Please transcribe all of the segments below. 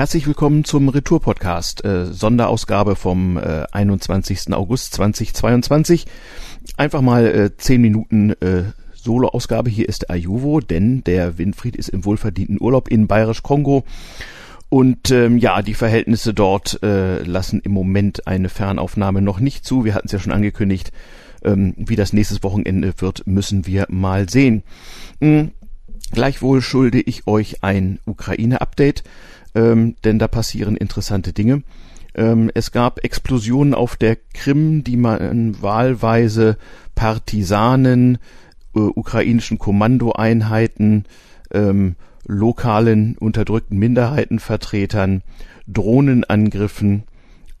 Herzlich willkommen zum Retour-Podcast, äh, Sonderausgabe vom äh, 21. August 2022. Einfach mal äh, zehn Minuten äh, Solo-Ausgabe. Hier ist Ayuvo, denn der Winfried ist im wohlverdienten Urlaub in Bayerisch-Kongo. Und ähm, ja, die Verhältnisse dort äh, lassen im Moment eine Fernaufnahme noch nicht zu. Wir hatten es ja schon angekündigt. Ähm, wie das nächstes Wochenende wird, müssen wir mal sehen. Mhm. Gleichwohl schulde ich euch ein Ukraine-Update ähm, denn da passieren interessante Dinge. Ähm, es gab Explosionen auf der Krim, die man wahlweise Partisanen, äh, ukrainischen Kommandoeinheiten, ähm, lokalen unterdrückten Minderheitenvertretern, Drohnenangriffen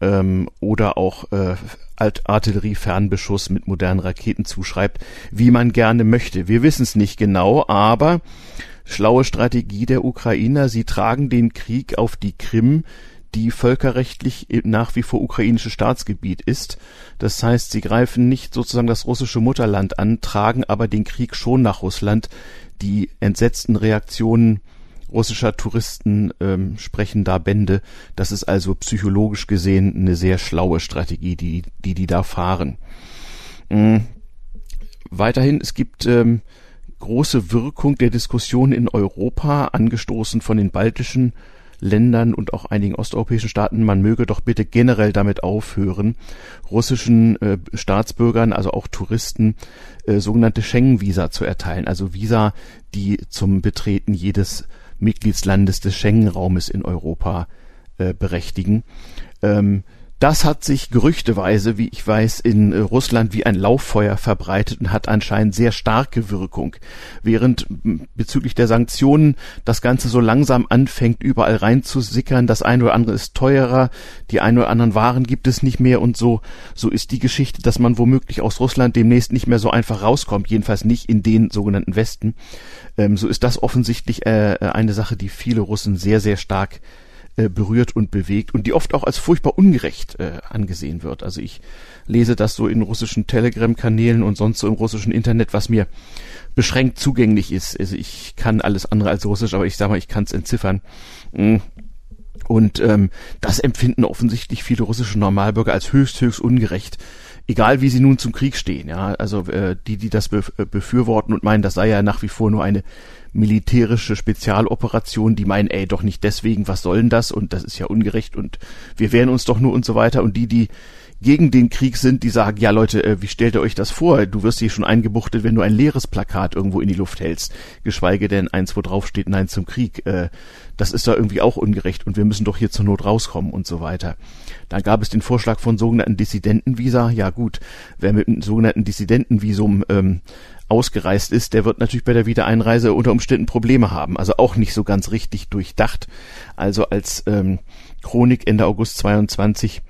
ähm, oder auch äh, Artilleriefernbeschuss mit modernen Raketen zuschreibt, wie man gerne möchte. Wir wissen es nicht genau, aber schlaue Strategie der Ukrainer. Sie tragen den Krieg auf die Krim, die völkerrechtlich nach wie vor ukrainisches Staatsgebiet ist. Das heißt, sie greifen nicht sozusagen das russische Mutterland an, tragen aber den Krieg schon nach Russland. Die entsetzten Reaktionen russischer Touristen ähm, sprechen da Bände. Das ist also psychologisch gesehen eine sehr schlaue Strategie, die die, die da fahren. Mhm. Weiterhin, es gibt ähm, große Wirkung der Diskussion in Europa, angestoßen von den baltischen Ländern und auch einigen osteuropäischen Staaten, man möge doch bitte generell damit aufhören, russischen äh, Staatsbürgern, also auch Touristen, äh, sogenannte Schengen-Visa zu erteilen, also Visa, die zum Betreten jedes Mitgliedslandes des Schengen-Raumes in Europa äh, berechtigen. Ähm, das hat sich gerüchteweise, wie ich weiß, in äh, Russland wie ein Lauffeuer verbreitet und hat anscheinend sehr starke Wirkung. Während bezüglich der Sanktionen das Ganze so langsam anfängt, überall reinzusickern, das eine oder andere ist teurer, die ein oder anderen Waren gibt es nicht mehr und so, so ist die Geschichte, dass man womöglich aus Russland demnächst nicht mehr so einfach rauskommt, jedenfalls nicht in den sogenannten Westen. Ähm, so ist das offensichtlich äh, eine Sache, die viele Russen sehr, sehr stark äh, berührt und bewegt und die oft auch als furchtbar ungerecht äh, angesehen wird. Also ich lese das so in russischen Telegram-Kanälen und sonst so im russischen Internet, was mir beschränkt zugänglich ist. Also ich kann alles andere als Russisch, aber ich sage mal, ich kann es entziffern. Mm. Und ähm, das empfinden offensichtlich viele russische Normalbürger als höchst, höchst ungerecht. Egal wie sie nun zum Krieg stehen, ja, also äh, die, die das be äh, befürworten und meinen, das sei ja nach wie vor nur eine militärische Spezialoperation, die meinen, ey, doch nicht deswegen, was soll denn das? Und das ist ja ungerecht und wir wehren uns doch nur und so weiter. Und die, die gegen den Krieg sind, die sagen, ja Leute, äh, wie stellt ihr euch das vor? Du wirst hier schon eingebuchtet, wenn du ein leeres Plakat irgendwo in die Luft hältst, geschweige denn eins, wo drauf steht, nein zum Krieg. Äh, das ist da irgendwie auch ungerecht und wir müssen doch hier zur Not rauskommen und so weiter. Dann gab es den Vorschlag von sogenannten Dissidentenvisa. Ja gut, wer mit einem sogenannten Dissidentenvisum ähm, ausgereist ist, der wird natürlich bei der Wiedereinreise unter Umständen Probleme haben. Also auch nicht so ganz richtig durchdacht. Also als ähm, Chronik Ende August 22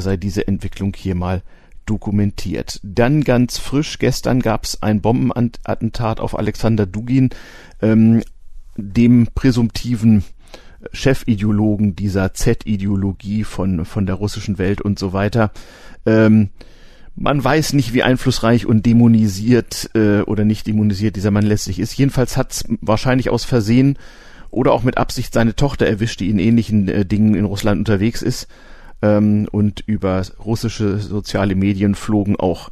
sei diese Entwicklung hier mal dokumentiert. Dann ganz frisch, gestern gab es ein Bombenattentat auf Alexander Dugin, ähm, dem präsumptiven Chefideologen dieser Z-Ideologie von, von der russischen Welt und so weiter. Ähm, man weiß nicht, wie einflussreich und dämonisiert äh, oder nicht dämonisiert dieser Mann letztlich ist. Jedenfalls hat's wahrscheinlich aus Versehen oder auch mit Absicht seine Tochter erwischt, die in ähnlichen äh, Dingen in Russland unterwegs ist ähm, und über russische soziale Medien flogen auch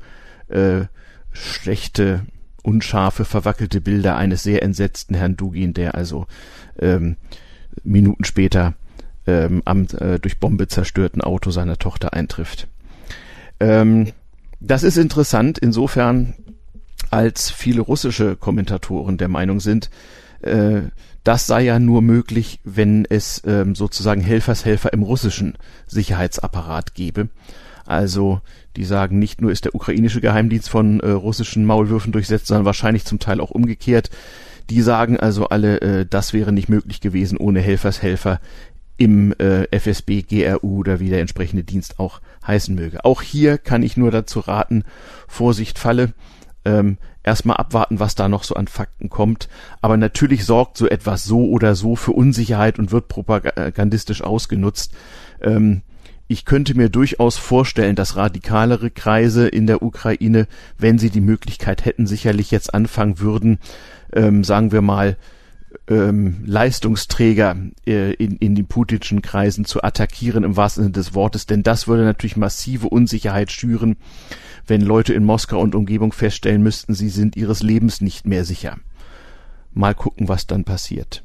äh, schlechte, unscharfe, verwackelte Bilder eines sehr entsetzten Herrn Dugin, der also ähm, Minuten später ähm, am äh, durch Bombe zerstörten Auto seiner Tochter eintrifft. Ähm, das ist interessant insofern, als viele russische Kommentatoren der Meinung sind, äh, das sei ja nur möglich, wenn es ähm, sozusagen Helfershelfer im russischen Sicherheitsapparat gäbe. Also die sagen, nicht nur ist der ukrainische Geheimdienst von äh, russischen Maulwürfen durchsetzt, sondern wahrscheinlich zum Teil auch umgekehrt. Die sagen also alle, äh, das wäre nicht möglich gewesen ohne Helfershelfer im äh, FSB, GRU oder wie der entsprechende Dienst auch heißen möge. Auch hier kann ich nur dazu raten, Vorsicht falle ähm, erstmal abwarten, was da noch so an Fakten kommt. Aber natürlich sorgt so etwas so oder so für Unsicherheit und wird propagandistisch ausgenutzt. Ähm, ich könnte mir durchaus vorstellen, dass radikalere Kreise in der Ukraine, wenn sie die Möglichkeit hätten, sicherlich jetzt anfangen würden, ähm, sagen wir mal, ähm, Leistungsträger äh, in, in den putinschen Kreisen zu attackieren im wahrsten Sinne des Wortes, denn das würde natürlich massive Unsicherheit schüren, wenn Leute in Moskau und Umgebung feststellen müssten, sie sind ihres Lebens nicht mehr sicher. Mal gucken, was dann passiert.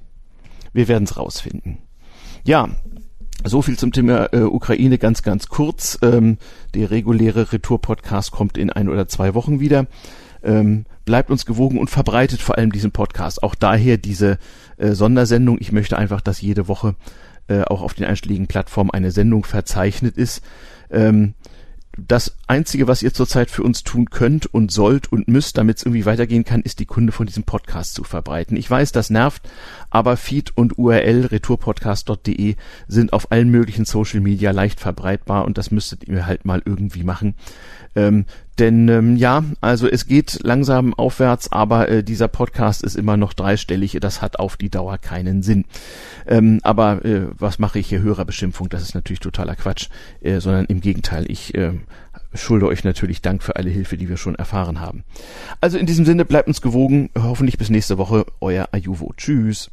Wir werden es rausfinden. Ja, so viel zum Thema äh, Ukraine ganz, ganz kurz. Ähm, der reguläre Retour-Podcast kommt in ein oder zwei Wochen wieder. Ähm, bleibt uns gewogen und verbreitet vor allem diesen Podcast. Auch daher diese äh, Sondersendung. Ich möchte einfach, dass jede Woche äh, auch auf den einschlägigen Plattformen eine Sendung verzeichnet ist. Ähm, das Einzige, was ihr zurzeit für uns tun könnt und sollt und müsst, damit es irgendwie weitergehen kann, ist die Kunde von diesem Podcast zu verbreiten. Ich weiß, das nervt, aber Feed und URL retourpodcast.de sind auf allen möglichen Social Media leicht verbreitbar und das müsstet ihr halt mal irgendwie machen. Ähm, denn ähm, ja, also es geht langsam aufwärts, aber äh, dieser Podcast ist immer noch dreistellig. Das hat auf die Dauer keinen Sinn. Ähm, aber äh, was mache ich hier? Hörerbeschimpfung, das ist natürlich totaler Quatsch, äh, sondern im Gegenteil, ich äh, schulde euch natürlich Dank für alle Hilfe, die wir schon erfahren haben. Also in diesem Sinne, bleibt uns gewogen. Hoffentlich bis nächste Woche. Euer Ayuvo. Tschüss.